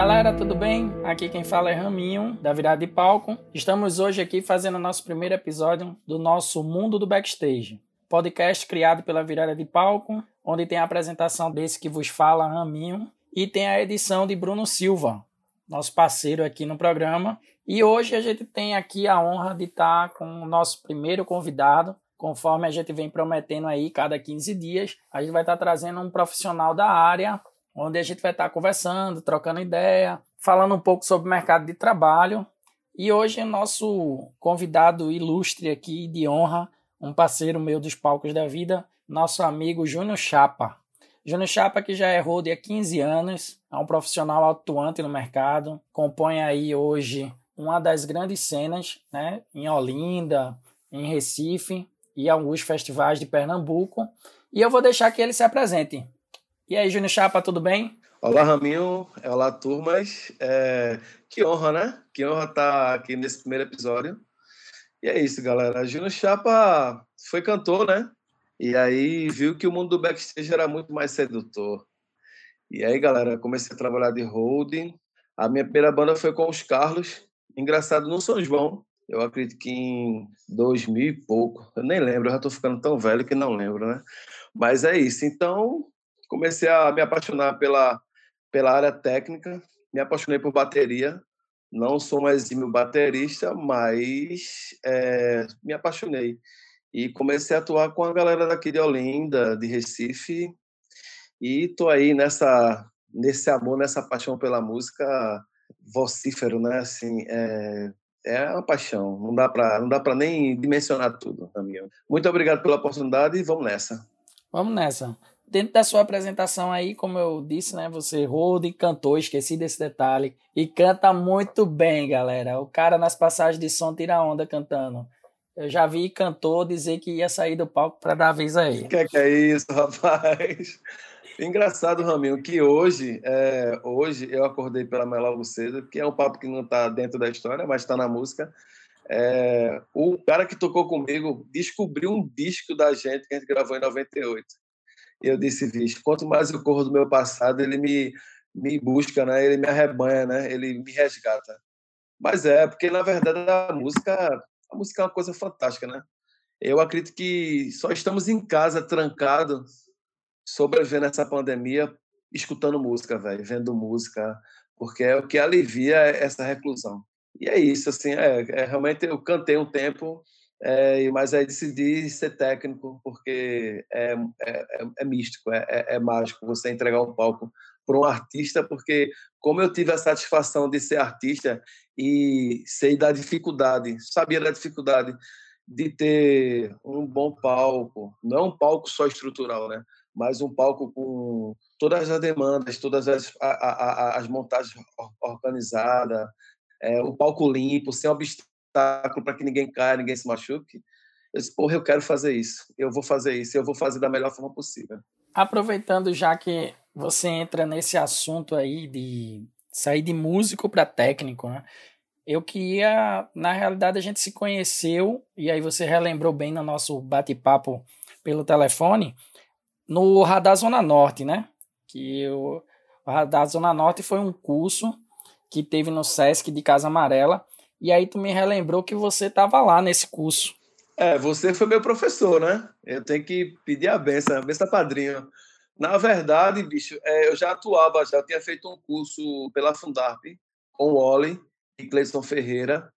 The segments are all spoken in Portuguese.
galera, tudo bem? Aqui quem fala é Raminho, da Virada de Palco. Estamos hoje aqui fazendo o nosso primeiro episódio do nosso Mundo do Backstage, podcast criado pela Virada de Palco, onde tem a apresentação desse que vos fala, Raminho, e tem a edição de Bruno Silva, nosso parceiro aqui no programa. E hoje a gente tem aqui a honra de estar com o nosso primeiro convidado, conforme a gente vem prometendo aí, cada 15 dias, a gente vai estar trazendo um profissional da área onde a gente vai estar conversando, trocando ideia, falando um pouco sobre o mercado de trabalho. E hoje o nosso convidado ilustre aqui de honra, um parceiro meu dos palcos da vida, nosso amigo Júnior Chapa. Júnior Chapa que já é road há 15 anos, é um profissional atuante no mercado, compõe aí hoje uma das grandes cenas, né, em Olinda, em Recife e alguns festivais de Pernambuco. E eu vou deixar que ele se apresente. E aí, Júnior Chapa, tudo bem? Olá, Raminho. Olá, turmas. É... Que honra, né? Que honra estar aqui nesse primeiro episódio. E é isso, galera. Júnior Chapa foi cantor, né? E aí viu que o mundo do backstage era muito mais sedutor. E aí, galera, comecei a trabalhar de holding. A minha primeira banda foi com os Carlos. Engraçado, no São João. Eu acredito que em 2000 e pouco. Eu nem lembro, eu já estou ficando tão velho que não lembro, né? Mas é isso. Então, comecei a me apaixonar pela, pela área técnica, me apaixonei por bateria. Não sou mais exímio baterista, mas é, me apaixonei. E comecei a atuar com a galera daqui de Olinda, de Recife. E tô aí nessa, nesse amor, nessa paixão pela música vocífero, né? Assim, é, é uma paixão. Não dá para não dá para nem dimensionar tudo, minha. Muito obrigado pela oportunidade e vamos nessa. Vamos nessa dentro da sua apresentação aí, como eu disse, né? Você roda e cantou, esqueci desse detalhe. E canta muito bem, galera. O cara nas passagens de som tira onda cantando. Eu já vi cantor dizer que ia sair do palco para dar vez a ele. Que é que é isso, rapaz? Engraçado, Raminho, que hoje, é, hoje eu acordei pela manhã logo cedo, que é um papo que não está dentro da história, mas está na música. É, o cara que tocou comigo descobriu um disco da gente que a gente gravou em 98 eu disse, vixe, quanto mais eu corro do meu passado, ele me, me busca, né? Ele me arrebanha, né? Ele me resgata. Mas é, porque na verdade a música, a música é uma coisa fantástica, né? Eu acredito que só estamos em casa, trancado, sobrevivendo essa pandemia, escutando música, velho, vendo música, porque é o que alivia essa reclusão. E é isso, assim, é, é realmente eu cantei um tempo é, mas aí decidi ser técnico porque é, é, é, é místico, é, é, é, mágico você entregar um palco para um artista, porque como eu tive a satisfação de ser artista e sei da dificuldade, sabia da dificuldade de ter um bom palco, não é um palco só estrutural, né? mas um palco com todas as demandas, todas as, a, a, as montagens organizadas, é, o palco limpo, sem obstáculos obstáculo para que ninguém caia, ninguém se machuque. Eu disse, porra, eu quero fazer isso, eu vou fazer isso, eu vou fazer da melhor forma possível. Aproveitando já que você entra nesse assunto aí de sair de músico para técnico, né? Eu queria, na realidade, a gente se conheceu, e aí você relembrou bem no nosso bate-papo pelo telefone, no Radar Zona Norte, né? Que o, o Radar Zona Norte foi um curso que teve no Sesc de Casa Amarela, e aí tu me relembrou que você estava lá nesse curso. É, você foi meu professor, né? Eu tenho que pedir a benção, a benção padrinho. Na verdade, bicho, é, eu já atuava, já tinha feito um curso pela Fundarp com o Oli e Cleison Ferreira.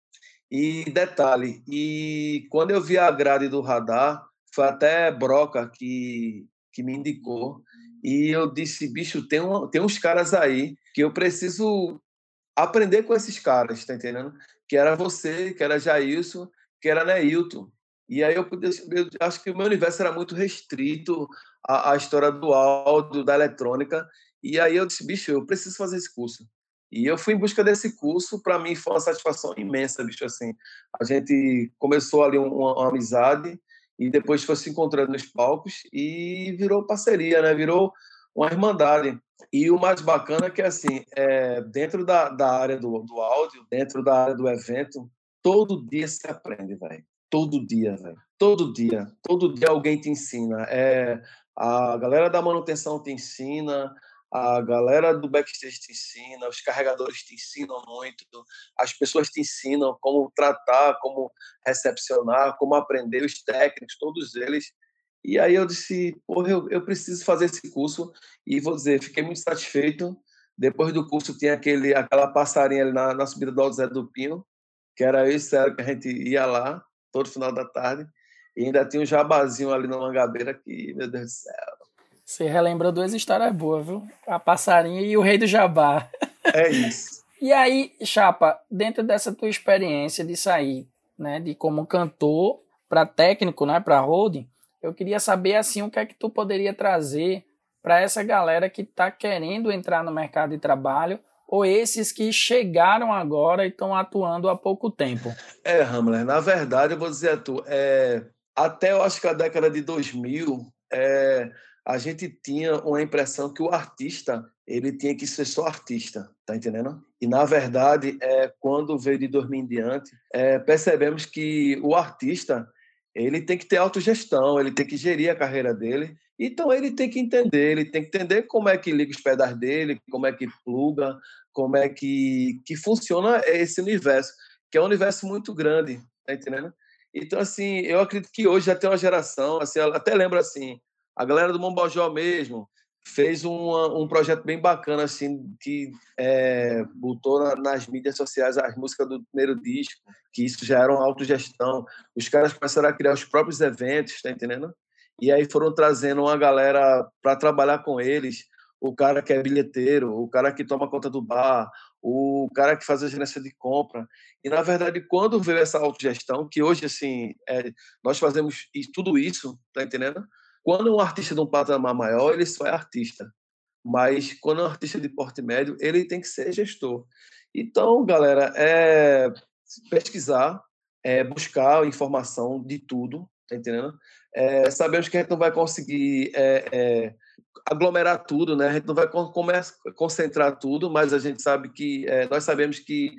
E detalhe, e quando eu vi a grade do radar, foi até Broca que, que me indicou. E eu disse, bicho, tem, um, tem uns caras aí que eu preciso aprender com esses caras, tá entendendo? Que era você, que era Jailson, que era Neilton. E aí eu, podia, eu acho que o meu universo era muito restrito à, à, história do áudio, da eletrônica. E aí eu disse, bicho, eu preciso fazer esse curso. E eu fui em busca desse curso, para mim foi uma satisfação imensa, bicho, assim. A gente começou ali uma, uma amizade e depois foi se encontrando nos palcos e virou parceria, né? Virou uma irmandade. E o mais bacana é que, assim, é, dentro da, da área do, do áudio, dentro da área do evento, todo dia se aprende, velho. Todo dia, velho. Todo dia. Todo dia alguém te ensina. É, a galera da manutenção te ensina, a galera do backstage te ensina, os carregadores te ensinam muito, as pessoas te ensinam como tratar, como recepcionar, como aprender, os técnicos, todos eles. E aí eu disse, porra, eu, eu preciso fazer esse curso. E vou dizer, fiquei muito satisfeito. Depois do curso tinha aquele, aquela passarinha ali na, na subida do Alto Zé do Pino, que era eu e que a gente ia lá todo final da tarde. E ainda tinha um jabazinho ali na Mangabeira que, meu Deus do céu, você relembrou duas histórias boas, viu? A passarinha e o rei do jabá. É isso. e aí, Chapa, dentro dessa tua experiência de sair, né, de como cantor para técnico, né, para holding, eu queria saber assim o que é que tu poderia trazer para essa galera que está querendo entrar no mercado de trabalho ou esses que chegaram agora e estão atuando há pouco tempo? É, Hamler, na verdade, eu vou dizer a tu, é, até eu acho que a década de 2000, é, a gente tinha uma impressão que o artista ele tinha que ser só artista, tá entendendo? E na verdade, é, quando veio de 2000 em diante, é, percebemos que o artista ele tem que ter autogestão, ele tem que gerir a carreira dele. Então ele tem que entender, ele tem que entender como é que liga os pedais dele, como é que pluga, como é que, que funciona esse universo, que é um universo muito grande, tá entendendo? Então assim, eu acredito que hoje já tem uma geração, assim, até lembro assim, a galera do Mombojó mesmo fez um projeto bem bacana, assim, que é, botou na, nas mídias sociais as músicas do primeiro disco, que isso já era uma autogestão. Os caras começaram a criar os próprios eventos, tá entendendo? E aí foram trazendo uma galera para trabalhar com eles, o cara que é bilheteiro, o cara que toma conta do bar, o cara que faz a gerência de compra. E, na verdade, quando veio essa autogestão, que hoje, assim, é, nós fazemos tudo isso, tá entendendo? Quando um artista de um patamar maior, ele só é artista. Mas quando é um artista de porte médio, ele tem que ser gestor. Então, galera, é pesquisar, é buscar informação de tudo, tá entendendo? É, sabemos que a gente não vai conseguir é, é, aglomerar tudo, né? A gente não vai concentrar tudo, mas a gente sabe que é, nós sabemos que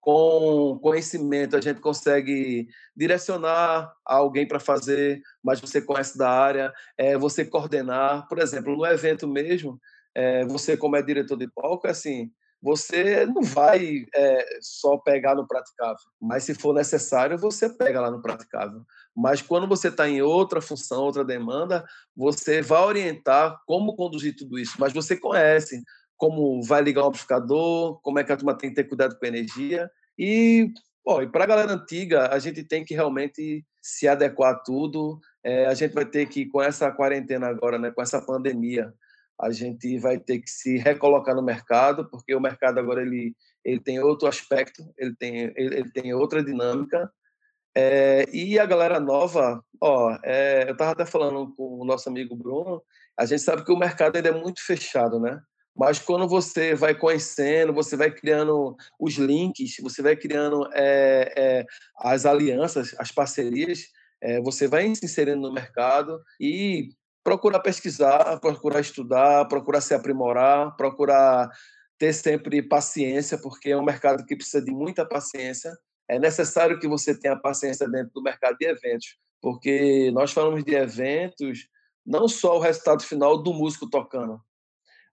com conhecimento a gente consegue direcionar alguém para fazer, mas você conhece da área, é, você coordenar. Por exemplo, no evento mesmo, é, você como é diretor de palco, é assim, você não vai é, só pegar no praticável, mas se for necessário, você pega lá no praticável. Mas quando você está em outra função, outra demanda, você vai orientar como conduzir tudo isso, mas você conhece, como vai ligar o amplificador, como é que a turma tem que ter cuidado com a energia. E, pô, e para a galera antiga, a gente tem que realmente se adequar a tudo. É, a gente vai ter que, com essa quarentena agora, né, com essa pandemia, a gente vai ter que se recolocar no mercado, porque o mercado agora ele, ele tem outro aspecto, ele tem, ele, ele tem outra dinâmica. É, e a galera nova, ó, é, eu estava até falando com o nosso amigo Bruno, a gente sabe que o mercado ainda é muito fechado, né? Mas quando você vai conhecendo, você vai criando os links, você vai criando é, é, as alianças, as parcerias, é, você vai se inserindo no mercado e procurar pesquisar, procurar estudar, procurar se aprimorar, procurar ter sempre paciência, porque é um mercado que precisa de muita paciência. É necessário que você tenha paciência dentro do mercado de eventos, porque nós falamos de eventos, não só o resultado final do músico tocando,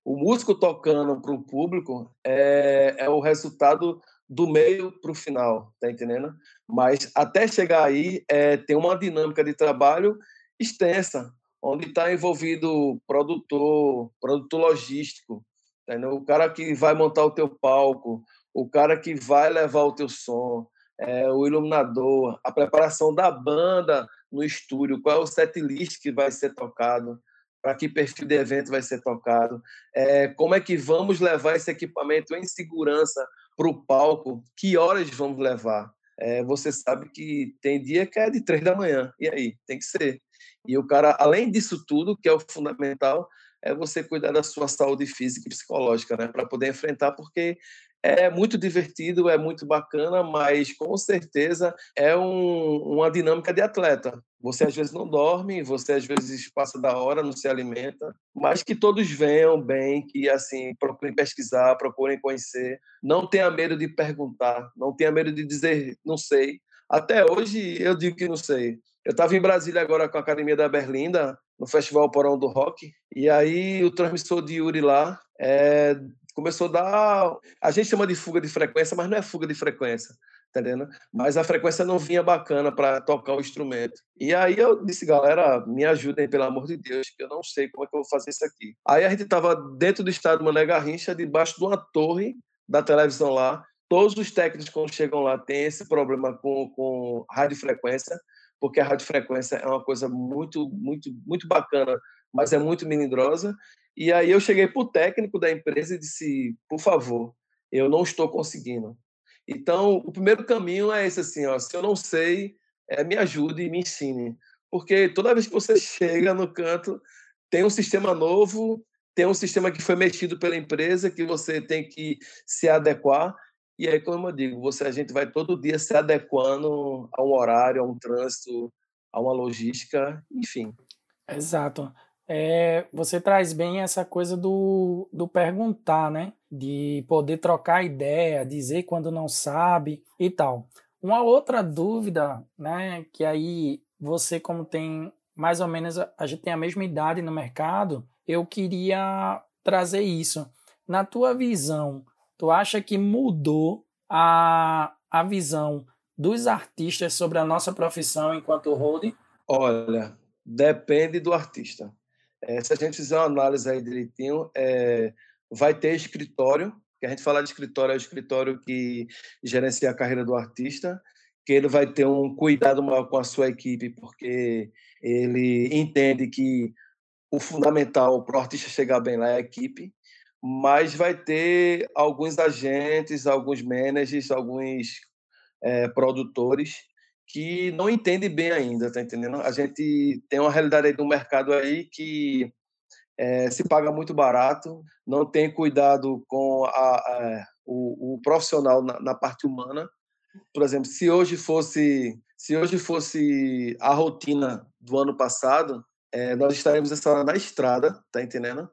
o músico tocando para o público é, é o resultado do meio para o final, tá entendendo? Mas até chegar aí, é, tem uma dinâmica de trabalho extensa, onde está envolvido produtor, produtor logístico, entendeu? o cara que vai montar o teu palco, o cara que vai levar o teu som, é, o iluminador, a preparação da banda no estúdio, qual é o set list que vai ser tocado, para que perfil de evento vai ser tocado, é, como é que vamos levar esse equipamento em segurança para o palco, que horas vamos levar. É, você sabe que tem dia que é de três da manhã, e aí? Tem que ser. E o cara, além disso tudo, que é o fundamental, é você cuidar da sua saúde física e psicológica, né? Para poder enfrentar, porque é muito divertido, é muito bacana, mas com certeza é um, uma dinâmica de atleta. Você às vezes não dorme, você às vezes passa da hora, não se alimenta, mas que todos venham bem, que assim procurem pesquisar, procurem conhecer, não tenha medo de perguntar, não tenha medo de dizer não sei. Até hoje eu digo que não sei. Eu estava em Brasília agora com a Academia da Berlinda, no Festival Porão do Rock, e aí o transmissor de Yuri lá é, começou a dar. A gente chama de fuga de frequência, mas não é fuga de frequência, tá? Mas a frequência não vinha bacana para tocar o instrumento. E aí eu disse, galera, me ajudem, pelo amor de Deus, que eu não sei como é que eu vou fazer isso aqui. Aí a gente estava dentro do estado Mané Garrincha, debaixo de uma torre da televisão lá. Todos os técnicos, quando chegam lá, têm esse problema com, com radiofrequência, porque a radiofrequência é uma coisa muito, muito, muito bacana, mas é muito melindrosa. E aí eu cheguei para o técnico da empresa e disse, por favor, eu não estou conseguindo. Então, o primeiro caminho é esse assim, ó, se eu não sei, é, me ajude e me ensine. Porque toda vez que você chega no canto, tem um sistema novo, tem um sistema que foi mexido pela empresa, que você tem que se adequar. E aí, como eu digo, você, a gente vai todo dia se adequando a um horário, a um trânsito, a uma logística, enfim. Exato é, você traz bem essa coisa do, do perguntar, né? De poder trocar ideia, dizer quando não sabe e tal. Uma outra dúvida, né? Que aí você, como tem mais ou menos, a gente tem a mesma idade no mercado, eu queria trazer isso. Na tua visão, tu acha que mudou a, a visão dos artistas sobre a nossa profissão enquanto hold? Olha, depende do artista. É, se a gente fizer uma análise aí direitinho, é, vai ter escritório, que a gente fala de escritório, é o escritório que gerencia a carreira do artista, que ele vai ter um cuidado maior com a sua equipe, porque ele entende que o fundamental para o artista chegar bem lá é a equipe, mas vai ter alguns agentes, alguns managers, alguns é, produtores que não entende bem ainda, tá entendendo? A gente tem uma realidade aí do mercado aí que é, se paga muito barato, não tem cuidado com a, a, o, o, profissional na, na, parte humana. Por exemplo, se hoje fosse se hoje fosse a rotina do ano passado, é, nós estaremos essa hora na estrada, tá entendendo?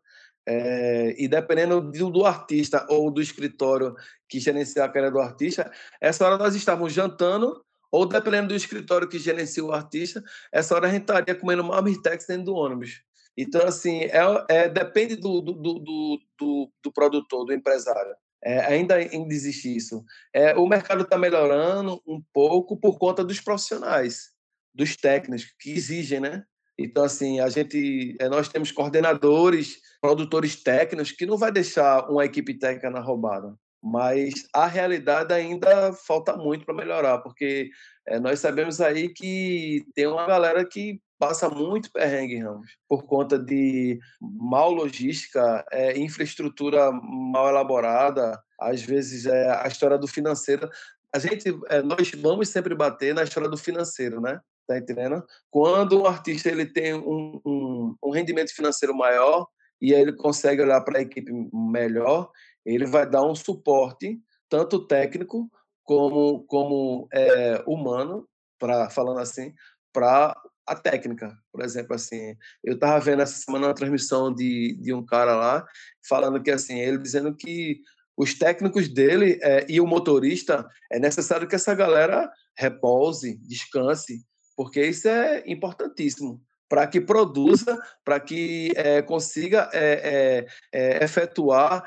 É, e dependendo do, do, artista ou do escritório que gerencia a carreira do artista, essa hora nós estávamos jantando ou dependendo do escritório que gerencia o artista, essa hora a gente estaria comendo marmitex dentro do ônibus. Então, assim, é, é depende do, do, do, do, do produtor, do empresário. É, ainda, ainda existe isso. É, o mercado está melhorando um pouco por conta dos profissionais, dos técnicos que exigem, né? Então, assim, a gente, é, nós temos coordenadores, produtores técnicos que não vai deixar uma equipe técnica na roubada mas a realidade ainda falta muito para melhorar, porque é, nós sabemos aí que tem uma galera que passa muito perrengue, Ramos, por conta de mal logística, é, infraestrutura mal elaborada, às vezes é, a história do financeiro. A gente, é, nós vamos sempre bater na história do financeiro, né? Tá entendendo? Quando o artista ele tem um, um, um rendimento financeiro maior e aí ele consegue olhar para a equipe melhor, ele vai dar um suporte tanto técnico como como é, humano para falando assim para a técnica. Por exemplo assim eu estava vendo essa semana uma transmissão de, de um cara lá falando que assim ele dizendo que os técnicos dele é, e o motorista é necessário que essa galera repouse descanse porque isso é importantíssimo para que produza, para que é, consiga é, é, efetuar,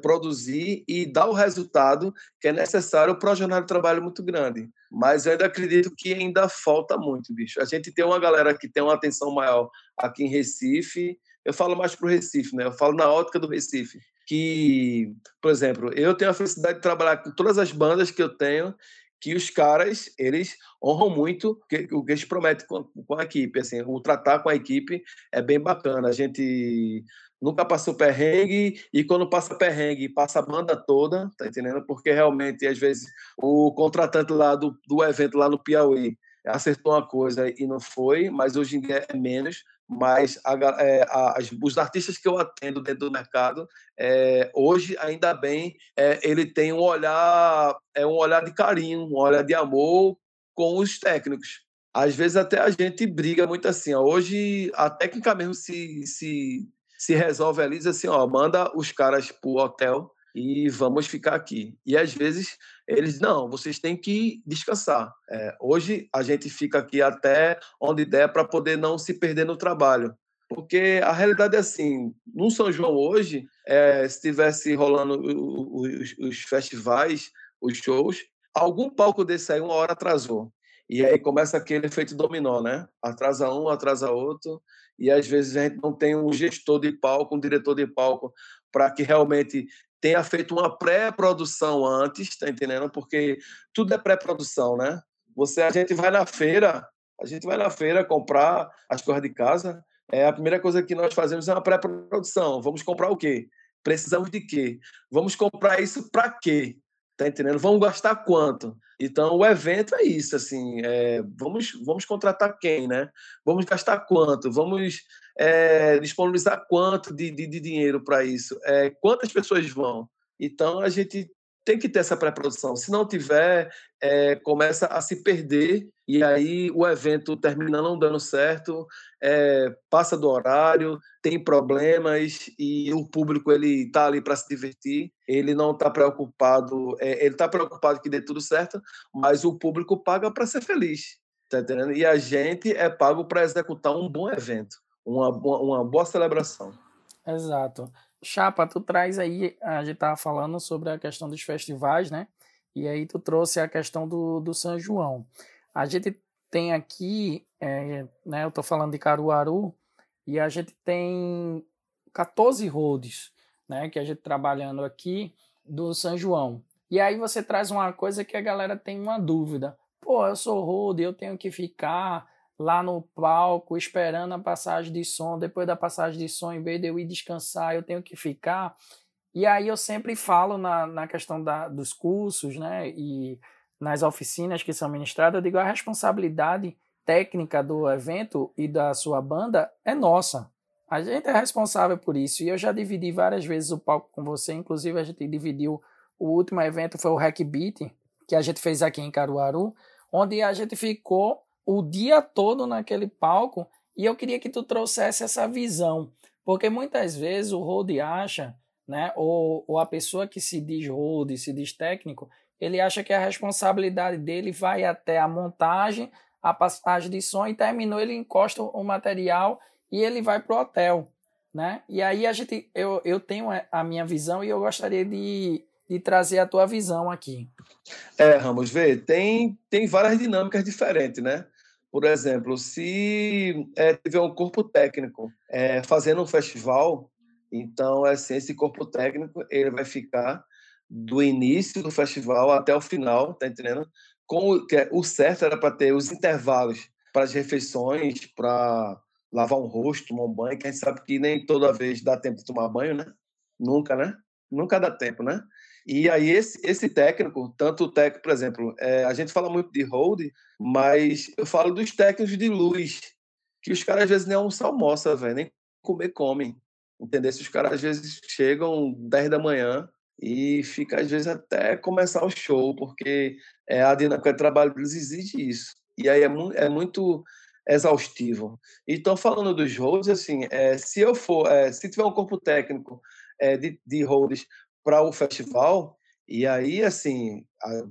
produzir e dar o resultado que é necessário para o jornal de trabalho muito grande. Mas eu ainda acredito que ainda falta muito, bicho. A gente tem uma galera que tem uma atenção maior aqui em Recife. Eu falo mais para o Recife, né? Eu falo na ótica do Recife. Que, por exemplo, eu tenho a felicidade de trabalhar com todas as bandas que eu tenho que os caras, eles honram muito o que, eles prometem com, com a equipe. Assim, o tratar com a equipe é bem bacana. A gente nunca passou perrengue e quando passa perrengue, passa a banda toda, tá entendendo? Porque realmente, às vezes, o contratante lá do, do evento lá no Piauí acertou uma coisa e não foi, mas hoje em dia é menos, mas a, é, a, os artistas que eu atendo dentro do mercado é, hoje ainda bem é, ele tem um olhar é um olhar de carinho um olhar de amor com os técnicos às vezes até a gente briga muito assim ó. hoje a técnica mesmo se, se se resolve ali diz assim ó manda os caras pro hotel e vamos ficar aqui. E às vezes eles, não, vocês têm que descansar. É, hoje a gente fica aqui até onde der para poder não se perder no trabalho. Porque a realidade é assim, no São João hoje, é, se tivesse rolando os, os festivais, os shows, algum palco desse aí uma hora atrasou. E aí começa aquele efeito dominó, né? Atrasa um, atrasa outro, e às vezes a gente não tem um gestor de palco, um diretor de palco, para que realmente tenha feito uma pré-produção antes, tá entendendo? Porque tudo é pré-produção, né? Você, a gente vai na feira, a gente vai na feira comprar as coisas de casa, é a primeira coisa que nós fazemos é uma pré-produção. Vamos comprar o quê? Precisamos de quê? Vamos comprar isso para quê? Tá entendendo? Vamos gastar quanto? Então, o evento é isso, assim, é, vamos, vamos contratar quem, né? Vamos gastar quanto? Vamos é, disponibilizar quanto de, de, de dinheiro para isso? É, quantas pessoas vão? Então, a gente tem que ter essa pré-produção. Se não tiver, é, começa a se perder e aí o evento termina não dando certo, é, passa do horário, tem problemas e o público ele está ali para se divertir, ele não está preocupado, é, ele está preocupado que dê tudo certo, mas o público paga para ser feliz, tá entendendo? E a gente é pago para executar um bom evento, uma, uma boa celebração. Exato. Chapa, tu traz aí, a gente estava falando sobre a questão dos festivais, né? E aí tu trouxe a questão do, do São João. A gente tem aqui, é, né? Eu estou falando de Caruaru, e a gente tem 14 roads, né? Que a gente trabalhando aqui do São João. E aí você traz uma coisa que a galera tem uma dúvida. Pô, eu sou road, eu tenho que ficar lá no palco esperando a passagem de som. Depois da passagem de som, em vez de eu ir descansar, eu tenho que ficar. E aí eu sempre falo na, na questão da, dos cursos, né? E nas oficinas que são ministradas, eu digo a responsabilidade técnica do evento e da sua banda é nossa. A gente é responsável por isso. E eu já dividi várias vezes o palco com você. Inclusive, a gente dividiu o último evento, foi o Hack Beat, que a gente fez aqui em Caruaru, onde a gente ficou o dia todo naquele palco e eu queria que tu trouxesse essa visão, porque muitas vezes o hold acha, né, ou, ou a pessoa que se diz hold, se diz técnico, ele acha que a responsabilidade dele vai até a montagem, a passagem de som e terminou, ele encosta o material e ele vai pro hotel, né? E aí a gente, eu, eu tenho a minha visão e eu gostaria de, de trazer a tua visão aqui. É, Ramos, vê, tem, tem várias dinâmicas diferentes, né? Por exemplo, se é, tiver um corpo técnico é, fazendo um festival, então assim, esse corpo técnico ele vai ficar do início do festival até o final, tá entendendo? Com, que é, o certo era para ter os intervalos para as refeições, para lavar um rosto, tomar um banho, que a gente sabe que nem toda vez dá tempo de tomar banho, né? Nunca, né? Nunca dá tempo, né? E aí esse, esse técnico, tanto o técnico, por exemplo, é, a gente fala muito de hold, mas eu falo dos técnicos de luz, que os caras às vezes nem almoçam, almoçam, velho, nem comer comem. Entendeu? Se os caras às vezes chegam 10 da manhã e fica às vezes até começar o show, porque é, a dinâmica de trabalho deles exige isso. E aí é, mu é muito exaustivo. Então, falando dos holds, assim, é, se eu for, é, se tiver um corpo técnico é, de, de holds para o festival. E aí, assim,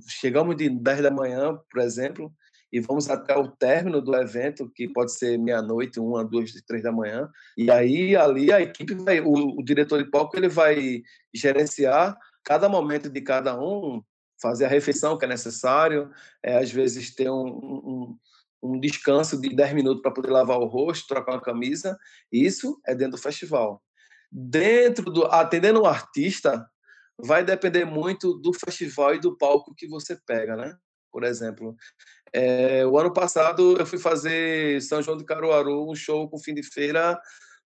chegamos de 10 da manhã, por exemplo, e vamos até o término do evento, que pode ser meia-noite, uma, duas, três da manhã. E aí, ali, a equipe vai, o, o diretor de palco, ele vai gerenciar cada momento de cada um, fazer a refeição que é necessário, é, às vezes ter um, um, um descanso de 10 minutos para poder lavar o rosto, trocar uma camisa. Isso é dentro do festival. Dentro do atendendo o artista, vai depender muito do festival e do palco que você pega, né? Por exemplo, é, o ano passado eu fui fazer São João de Caruaru, um show com fim de feira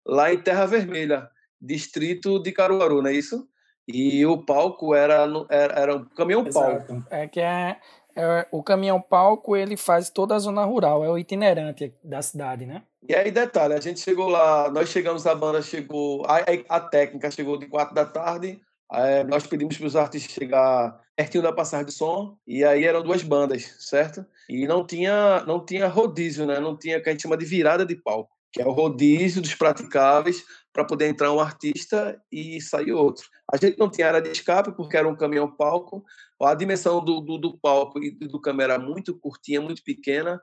lá em Terra Vermelha, distrito de Caruaru, não é isso? E o palco era, era, era um caminhão-palco. É que é, é, o caminhão-palco ele faz toda a zona rural, é o itinerante da cidade, né? E aí, detalhe, a gente chegou lá, nós chegamos, a banda chegou, a, a técnica chegou de quatro da tarde, é, nós pedimos para os artistas chegar pertinho da passagem de som e aí eram duas bandas, certo? E não tinha não tinha rodízio, né? Não tinha o que a gente chama de virada de palco, que é o rodízio dos praticáveis para poder entrar um artista e sair outro. A gente não tinha área de escape porque era um caminhão palco. A dimensão do, do, do palco e do câmera era muito curtinha, muito pequena.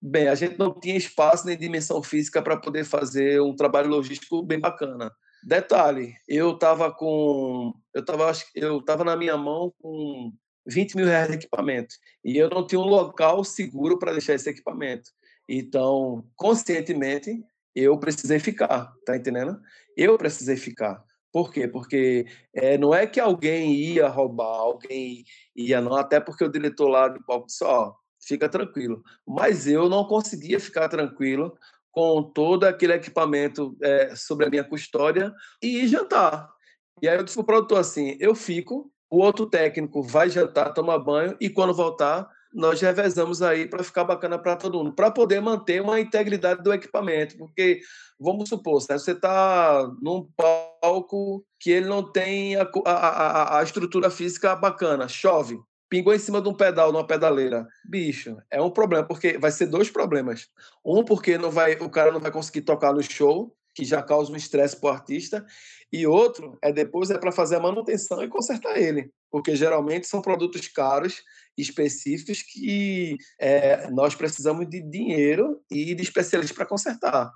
Bem, a gente não tinha espaço nem dimensão física para poder fazer um trabalho logístico bem bacana. Detalhe, eu estava com, eu estava, eu estava na minha mão com 20 mil reais de equipamento e eu não tinha um local seguro para deixar esse equipamento. Então, conscientemente, eu precisei ficar, tá entendendo? Eu precisei ficar. Por quê? Porque é, não é que alguém ia roubar, alguém ia não, até porque o diretor lá de palco disse, ó, fica tranquilo. Mas eu não conseguia ficar tranquilo com todo aquele equipamento é, sobre a minha custódia e jantar. E aí eu disse para o produtor assim, eu fico, o outro técnico vai jantar, tomar banho e quando voltar nós revezamos aí para ficar bacana para todo mundo, para poder manter uma integridade do equipamento, porque vamos supor, né, você está num palco que ele não tem a, a, a, estrutura física bacana, chove, pingou em cima de um pedal, numa pedaleira. Bicho, é um problema, porque vai ser dois problemas. Um, porque não vai, o cara não vai conseguir tocar no show, que já causa um estresse para o artista, e outro é depois é para fazer a manutenção e consertar ele, porque geralmente são produtos caros, específicos, que é, nós precisamos de dinheiro e de especialistas para consertar.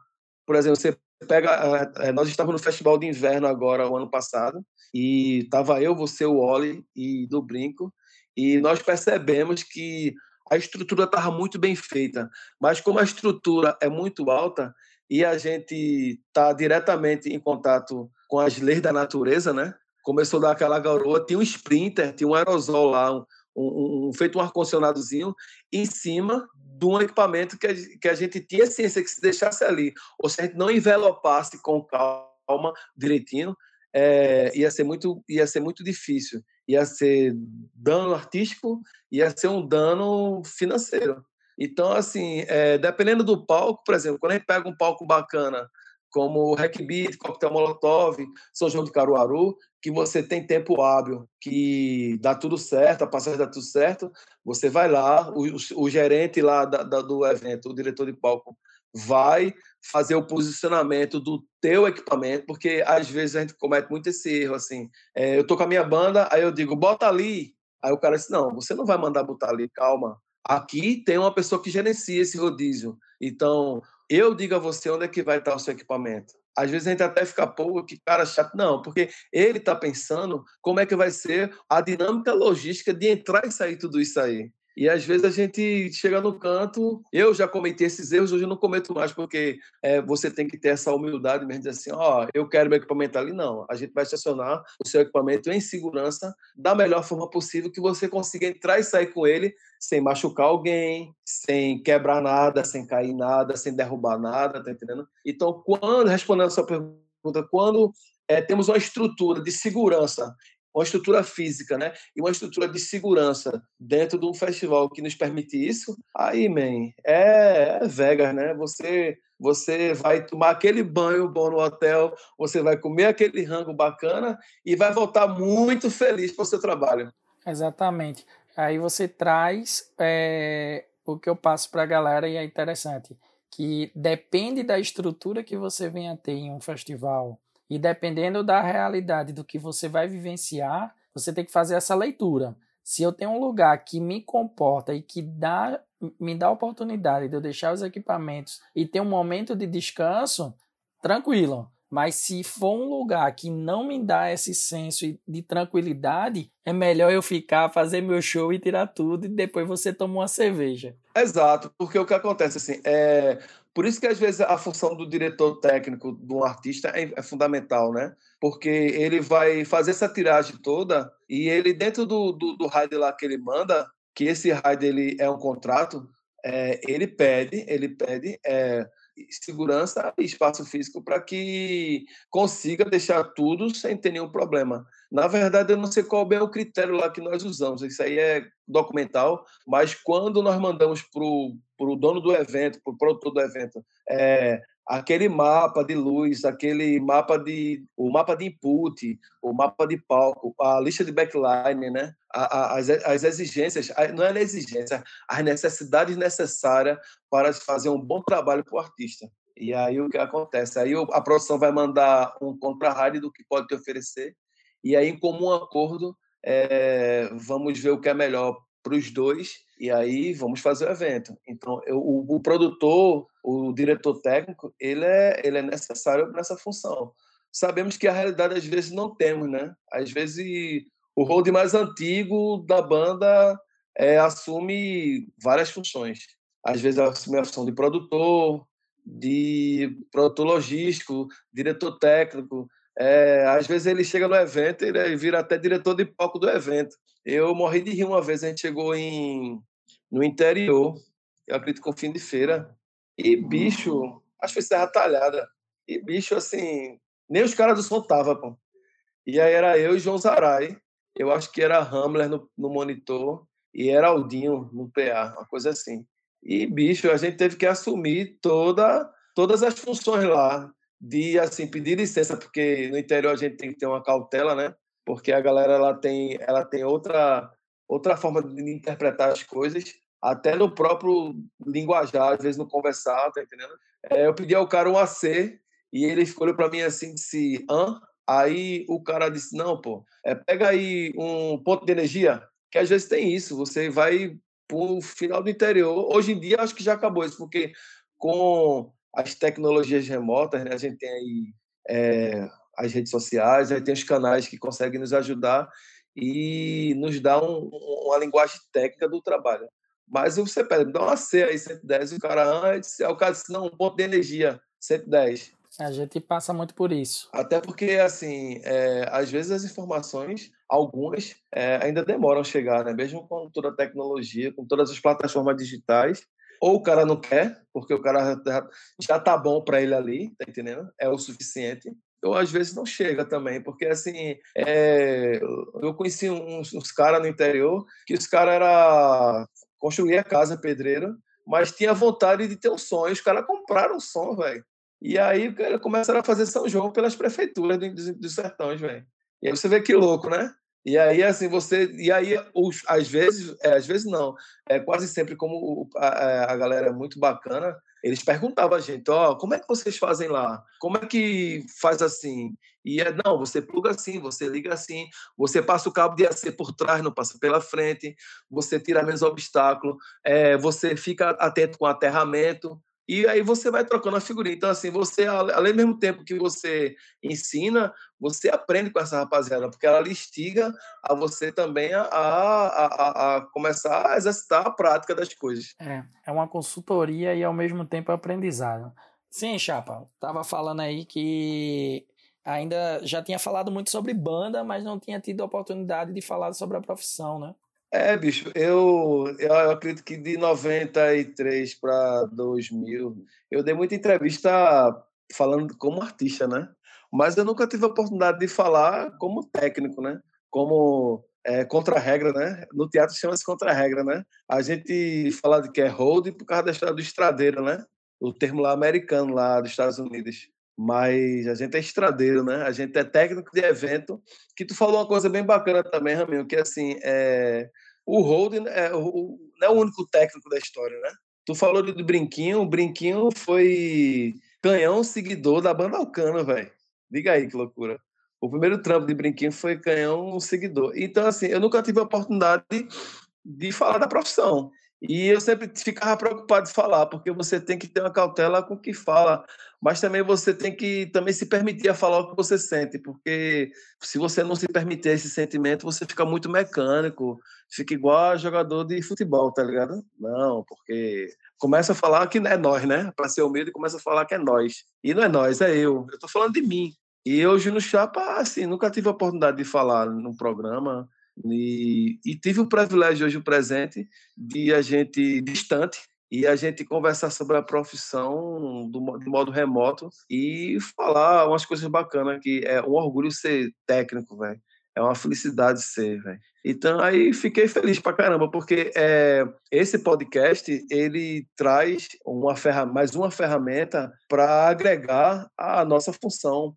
Por exemplo, você pega. É, nós estávamos no Festival de Inverno agora, o ano passado, e estava eu, você, o Oli e do Brinco, e nós percebemos que a estrutura estava muito bem feita, mas como a estrutura é muito alta e a gente está diretamente em contato com as leis da natureza, né? Começou daquela garoa, tinha um sprinter, tinha um aerosol lá, um, um, um feito um ar-condicionadozinho em cima de um equipamento que a, que a gente tinha ciência que se deixasse ali, ou se a gente não envelopasse com calma, direitinho, é, ia, ser muito, ia ser muito difícil. Ia ser dano artístico, ia ser um dano financeiro. Então, assim, é, dependendo do palco, por exemplo, quando a gente pega um palco bacana, como o Hack Beat, Coquetel Molotov, São João de Caruaru, que você tem tempo hábil, que dá tudo certo, a passagem dá tudo certo, você vai lá, o, o gerente lá da, da, do evento, o diretor de palco, vai fazer o posicionamento do teu equipamento, porque às vezes a gente comete muito esse erro, assim, é, eu tô com a minha banda, aí eu digo, bota ali, aí o cara diz, não, você não vai mandar botar ali, calma, aqui tem uma pessoa que gerencia esse rodízio, então eu digo a você onde é que vai estar o seu equipamento. Às vezes a gente até fica, pô, que cara chato. Não, porque ele está pensando como é que vai ser a dinâmica logística de entrar e sair tudo isso aí. E às vezes a gente chega no canto, eu já cometi esses erros, hoje eu não cometo mais, porque é, você tem que ter essa humildade mesmo, dizer assim, ó, oh, eu quero meu equipamento ali, não. A gente vai estacionar o seu equipamento em segurança, da melhor forma possível, que você consiga entrar e sair com ele sem machucar alguém, sem quebrar nada, sem cair nada, sem derrubar nada, tá entendendo? Então, quando, respondendo a sua pergunta, quando é, temos uma estrutura de segurança uma estrutura física, né? E uma estrutura de segurança dentro de um festival que nos permite isso, aí, man, é, é Vegas, né? Você você vai tomar aquele banho bom no hotel, você vai comer aquele rango bacana e vai voltar muito feliz para o seu trabalho. Exatamente. Aí você traz é, o que eu passo para a galera e é interessante, que depende da estrutura que você venha ter em um festival, e dependendo da realidade do que você vai vivenciar, você tem que fazer essa leitura. Se eu tenho um lugar que me comporta e que dá, me dá a oportunidade de eu deixar os equipamentos e ter um momento de descanso, tranquilo. Mas se for um lugar que não me dá esse senso de tranquilidade, é melhor eu ficar, fazer meu show e tirar tudo e depois você toma uma cerveja. Exato, porque o que acontece assim, é por isso que às vezes a função do diretor técnico de um artista é, é fundamental, né? Porque ele vai fazer essa tiragem toda e ele dentro do, do, do lá que ele manda, que esse raid ele é um contrato, é, ele pede, ele pede é, segurança e espaço físico para que consiga deixar tudo sem ter nenhum problema. Na verdade, eu não sei qual é o critério lá que nós usamos, isso aí é documental, mas quando nós mandamos para o dono do evento, para o produtor do evento, é, aquele mapa de luz, aquele mapa de o mapa de input, o mapa de palco, a lista de backline, né? As, as exigências, não é exigência, as necessidades necessárias para fazer um bom trabalho para o artista. E aí o que acontece? Aí a produção vai mandar um contra-rádio do que pode te oferecer, e aí, em comum acordo, é, vamos ver o que é melhor para os dois E aí vamos fazer o evento. Então, eu, o, o, produtor, o diretor técnico, ele é, ele é necessário nessa função. Sabemos que a realidade às vezes não temos, né? Às vezes o hold mais antigo da banda é, assume várias funções. Às vezes assume a função de produtor, de produtor logístico, diretor técnico. É, às vezes ele chega no evento e vira até diretor de palco do evento. Eu morri de rir uma vez, a gente chegou em, no interior, eu acredito que um fim de feira, e bicho, acho que foi Serra Talhada, e bicho, assim, nem os caras do som tava, pô. E aí era eu e João Zarai, eu acho que era Hamler no, no monitor e era Aldinho no PA, uma coisa assim. E, bicho, a gente teve que assumir toda, todas as funções lá, de assim pedir licença, porque no interior a gente tem que ter uma cautela, né? Porque a galera ela tem, ela tem outra, outra forma de interpretar as coisas, até no próprio linguajar, às vezes no conversar, tá entendendo? É, eu pedi ao cara um AC e ele ficou para mim assim, disse, hã? Aí o cara disse: não, pô, é, pega aí um ponto de energia, que às vezes tem isso, você vai para o final do interior. Hoje em dia, acho que já acabou isso, porque com as tecnologias remotas, né, a gente tem aí é, as redes sociais, aí tem os canais que conseguem nos ajudar e nos dar um, uma linguagem técnica do trabalho. Mas você pede, dá uma C aí, 110, e o cara antes, aí o cara disse, não, um ponto de energia, 110. A gente passa muito por isso. Até porque, assim, é, às vezes as informações, algumas, é, ainda demoram a chegar, né? Mesmo com toda a tecnologia, com todas as plataformas digitais. Ou o cara não quer, porque o cara já tá bom para ele ali, tá entendendo? É o suficiente. Ou às vezes não chega também, porque assim, é, eu conheci uns, uns caras no interior que os caras era a casa pedreira, mas tinha vontade de ter um sonho. Os caras compraram um som, velho. E aí começaram a fazer São João pelas prefeituras dos, dos sertões, velho. E aí você vê que louco, né? E aí, assim, você. E aí, os, às vezes, é, às vezes não. É quase sempre, como a, a galera é muito bacana, eles perguntavam a gente: Ó, oh, como é que vocês fazem lá? Como é que faz assim? E é, não, você pluga assim, você liga assim, você passa o cabo de AC por trás, não passa pela frente, você tira menos obstáculo, é, você fica atento com o aterramento. E aí você vai trocando a figurinha. Então, assim, você, além do mesmo tempo que você ensina, você aprende com essa rapaziada, porque ela lhe instiga a você também a, a, a, a começar a exercitar a prática das coisas. É, é uma consultoria e ao mesmo tempo aprendizado. Sim, Chapa, tava falando aí que ainda já tinha falado muito sobre banda, mas não tinha tido a oportunidade de falar sobre a profissão, né? É, bicho, eu, eu acredito que de 93 para 2000, eu dei muita entrevista falando como artista, né? Mas eu nunca tive a oportunidade de falar como técnico, né? Como é, contra-regra, né? No teatro chama-se contra-regra, né? A gente fala de que é hold por causa da história do estradeiro, né? O termo lá americano, lá dos Estados Unidos. Mas a gente é estradeiro, né? A gente é técnico de evento. Que tu falou uma coisa bem bacana também, Raminho, que assim, é... o Holden é o... não é o único técnico da história, né? Tu falou do Brinquinho, o Brinquinho foi canhão seguidor da banda Alcano, velho. Diga aí que loucura. O primeiro trampo de Brinquinho foi canhão seguidor. Então, assim, eu nunca tive a oportunidade de, de falar da profissão. E eu sempre ficava preocupado de falar, porque você tem que ter uma cautela com o que fala, mas também você tem que também se permitir a falar o que você sente, porque se você não se permitir esse sentimento, você fica muito mecânico, fica igual jogador de futebol, tá ligado? Não, porque começa a falar que é nós, né? Para ser humilde, começa a falar que é nós. E não é nós, é eu. Eu tô falando de mim. E hoje no Chapa, assim, nunca tive a oportunidade de falar num programa, e, e tive o privilégio hoje, o presente, de a gente distante e a gente conversar sobre a profissão do, de modo remoto e falar umas coisas bacanas que é um orgulho ser técnico, velho. É uma felicidade ser, velho. Então aí fiquei feliz pra caramba, porque é, esse podcast ele traz uma mais uma ferramenta para agregar a nossa função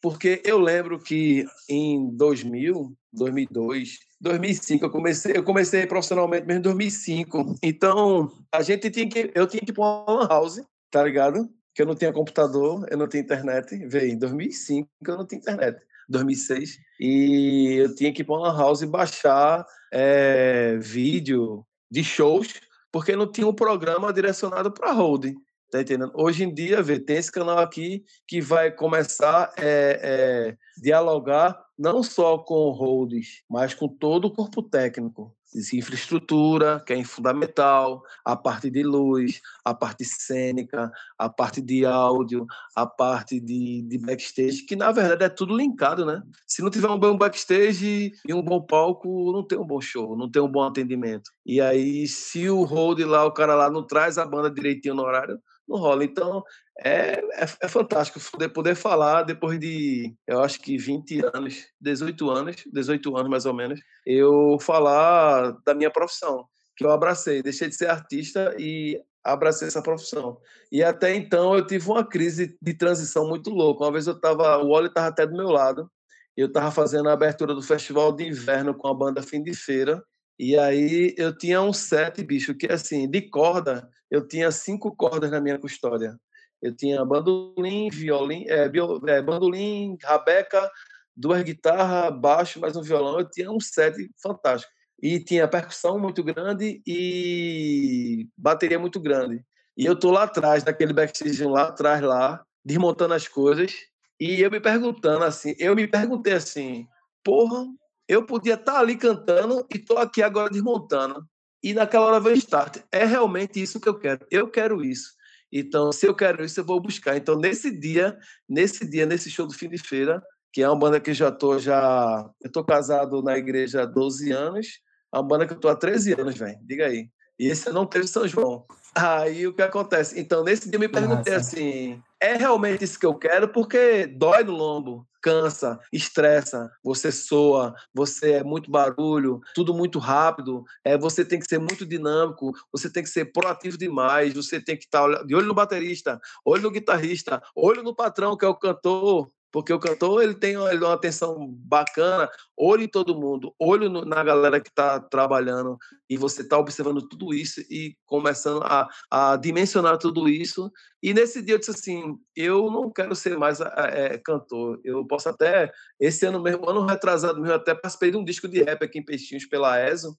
porque eu lembro que em 2000, 2002, 2005 eu comecei, eu comecei profissionalmente mesmo em 2005. Então, a gente tinha que eu tinha que ir para uma house, tá ligado? Que eu não tinha computador, eu não tinha internet. Veio em 2005 eu não tinha internet. 2006 e eu tinha que ir para uma house e baixar é, vídeo de shows, porque não tinha um programa direcionado para holding. Tá entendendo? Hoje em dia, vê, tem esse canal aqui que vai começar a é, é, dialogar não só com holdings, mas com todo o corpo técnico. Infraestrutura, que é fundamental, a parte de luz, a parte cênica, a parte de áudio, a parte de, de backstage, que na verdade é tudo linkado, né? Se não tiver um bom backstage e um bom palco, não tem um bom show, não tem um bom atendimento. E aí, se o hold lá, o cara lá não traz a banda direitinho no horário, não rola. Então, é, é, é, fantástico poder, falar depois de, eu acho que 20 anos, 18 anos, 18 anos mais ou menos, eu falar da minha profissão, que eu abracei. Deixei de ser artista e abracei essa profissão. E até então eu tive uma crise de transição muito louca. Uma vez eu estava, o Wally estava até do meu lado, eu estava fazendo a abertura do Festival de Inverno com a banda Fim de Feira, e aí eu tinha um set, bicho, que assim, de corda, eu tinha cinco cordas na minha custódia. Eu tinha bandolim, violin, é, bio, é, bandolim, rabeca, duas guitarras, baixo, mais um violão. Eu tinha um set fantástico. E tinha percussão muito grande e bateria muito grande. E eu tô lá atrás, daquele backstage lá atrás, lá, desmontando as coisas. E eu me perguntando assim, eu me perguntei assim, porra, eu podia estar tá ali cantando e estou aqui agora desmontando. E naquela hora veio start. É realmente isso que eu quero. Eu quero isso. Então, se eu quero isso, eu vou buscar. Então, nesse dia, nesse dia, nesse show do fim de feira, que é uma banda que eu já estou já, eu estou casado na igreja há 12 anos, é uma banda que eu estou há 13 anos, velho. Diga aí. E esse não teve São João. Aí o que acontece? Então, nesse dia eu me perguntei Nossa. assim: é realmente isso que eu quero? Porque dói no lombo, cansa, estressa, você soa, você é muito barulho, tudo muito rápido, é, você tem que ser muito dinâmico, você tem que ser proativo demais, você tem que estar de olho no baterista, olho no guitarrista, olho no patrão, que é o cantor, porque o cantor ele tem uma, uma atenção bacana, olho em todo mundo, olho no, na galera que está trabalhando, e você está observando tudo isso e começando a, a, dimensionar tudo isso. E nesse dia eu disse assim: eu não quero ser mais é, cantor, eu posso até, esse ano mesmo, ano retrasado mesmo, até participei de um disco de rap aqui em Peixinhos pela ESO,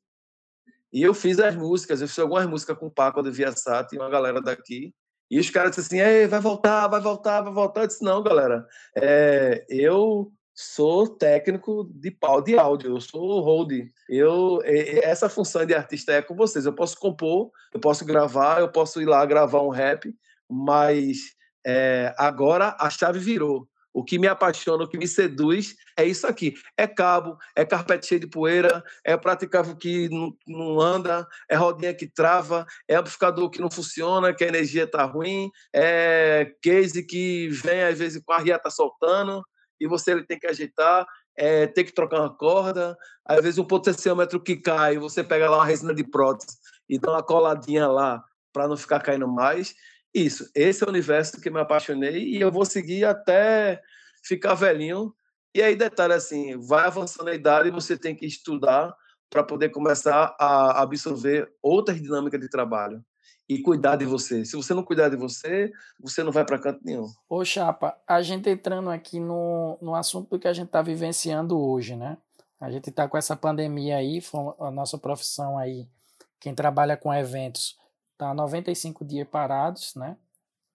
e eu fiz as músicas, eu fiz algumas músicas com o Paco de Viasat e uma galera daqui. E os caras disseram assim: vai voltar, vai voltar, vai voltar. Eu disse: não, galera, é, eu sou técnico de pau de áudio, eu sou hold. Eu, essa função de artista é com vocês. Eu posso compor, eu posso gravar, eu posso ir lá gravar um rap, mas é, agora a chave virou. O que me apaixona, o que me seduz é isso aqui. É cabo, é carpete cheio de poeira, é praticável que não, não anda, é rodinha que trava, é amplificador que não funciona, que a energia está ruim, é case que vem às vezes com a ria tá soltando e você ele tem que ajeitar, é ter que trocar uma corda, às vezes um potenciômetro que cai, você pega lá uma resina de prótese e dá uma coladinha lá para não ficar caindo mais. Isso, esse é o universo que me apaixonei e eu vou seguir até ficar velhinho. E aí, detalhe assim, vai avançando a idade e você tem que estudar para poder começar a absorver outras dinâmicas de trabalho e cuidar de você. Se você não cuidar de você, você não vai para canto nenhum. Ô, Chapa, a gente entrando aqui no, no assunto que a gente está vivenciando hoje, né? A gente está com essa pandemia aí, a nossa profissão aí, quem trabalha com eventos, está 95 dias parados, né?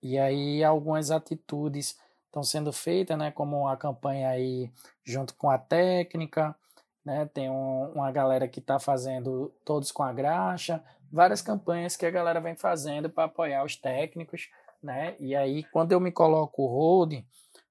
E aí algumas atitudes estão sendo feitas, né? Como a campanha aí junto com a técnica, né? Tem um, uma galera que está fazendo todos com a graxa, várias campanhas que a galera vem fazendo para apoiar os técnicos, né? E aí quando eu me coloco hold,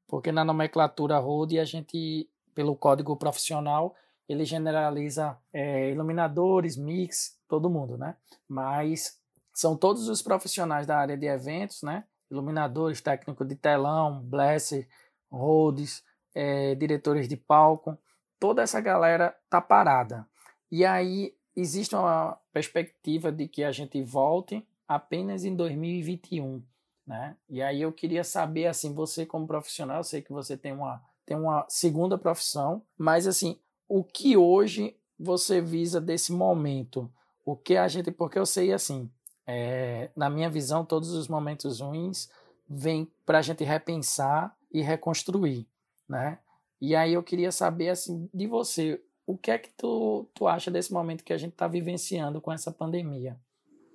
porque na nomenclatura hold a gente, pelo código profissional, ele generaliza é, iluminadores, mix, todo mundo, né? Mas são todos os profissionais da área de eventos, né? Iluminadores, técnico de telão, blesser, roads, é, diretores de palco, toda essa galera tá parada. E aí existe uma perspectiva de que a gente volte apenas em 2021, né? E aí eu queria saber assim, você como profissional, eu sei que você tem uma tem uma segunda profissão, mas assim, o que hoje você visa desse momento? O que a gente, porque eu sei assim, é, na minha visão, todos os momentos ruins vêm para a gente repensar e reconstruir, né? E aí eu queria saber assim de você, o que é que tu, tu acha desse momento que a gente está vivenciando com essa pandemia?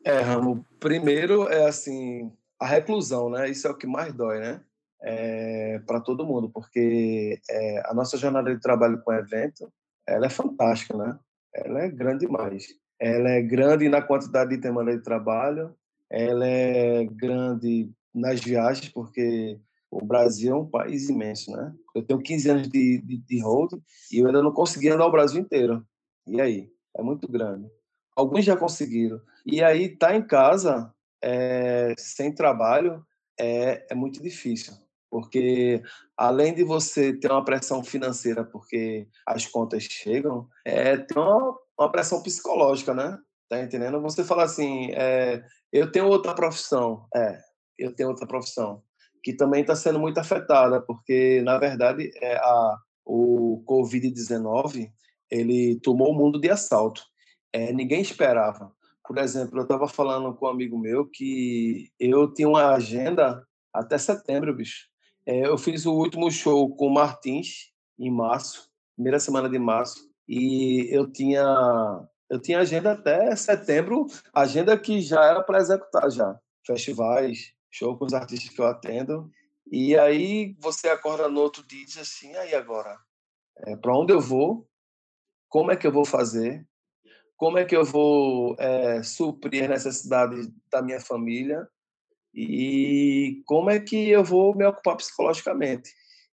É, Ramo, primeiro é assim, a reclusão, né? Isso é o que mais dói, né? É, para todo mundo, porque é, a nossa jornada de trabalho com evento, ela é fantástica, né? Ela é grande demais. Ela é grande na quantidade de demanda de trabalho, ela é grande nas viagens, porque o Brasil é um país imenso, né? Eu tenho 15 anos de, de, de road e eu ainda não consegui andar o Brasil inteiro. E aí? É muito grande. Alguns já conseguiram. E aí, tá em casa, é, sem trabalho, é, é muito difícil. Porque, além de você ter uma pressão financeira, porque as contas chegam, é, tem uma, uma pressão psicológica, né? Tá entendendo? Você fala assim, é, eu tenho outra profissão. É, eu tenho outra profissão que também está sendo muito afetada, porque, na verdade, é a, o Covid-19 ele tomou o mundo de assalto. É, ninguém esperava. Por exemplo, eu estava falando com um amigo meu que eu tinha uma agenda até setembro, bicho. É, eu fiz o último show com o Martins em março, primeira semana de março, e eu tinha eu tinha agenda até setembro, agenda que já era para executar já, festivais, show com os artistas que eu atendo. E aí você acorda no outro dia e diz assim, aí agora, é, para onde eu vou? Como é que eu vou fazer? Como é que eu vou é, suprir as necessidades da minha família? E como é que eu vou me ocupar psicologicamente?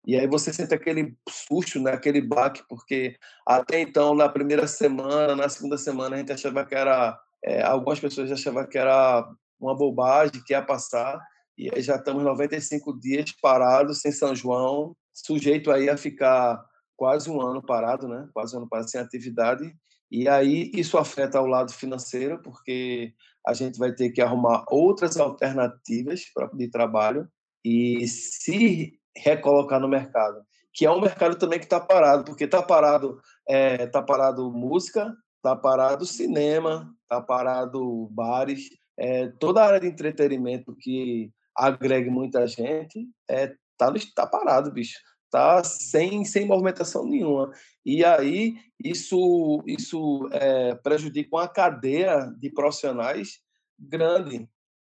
E aí você sente aquele susto, né? aquele baque, porque até então, na primeira semana, na segunda semana, a gente achava que era... É, algumas pessoas achavam que era uma bobagem que ia passar, e aí já estamos 95 dias parados, sem São João, sujeito aí a ficar quase um ano parado, né? Quase um ano parado sem atividade. E aí isso afeta o lado financeiro, porque a gente vai ter que arrumar outras alternativas de trabalho e se recolocar no mercado, que é um mercado também que está parado, porque está parado, é, tá parado música, está parado cinema, está parado bares, é, toda a área de entretenimento que agregue muita gente é, tá, tá parado, bicho. Tá sem, sem movimentação nenhuma. E aí isso, isso é, prejudica uma cadeia de profissionais grande.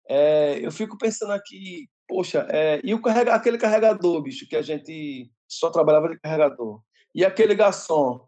É, eu fico pensando aqui, poxa, é, e o carrega, aquele carregador, bicho, que a gente só trabalhava de carregador. E aquele garçom,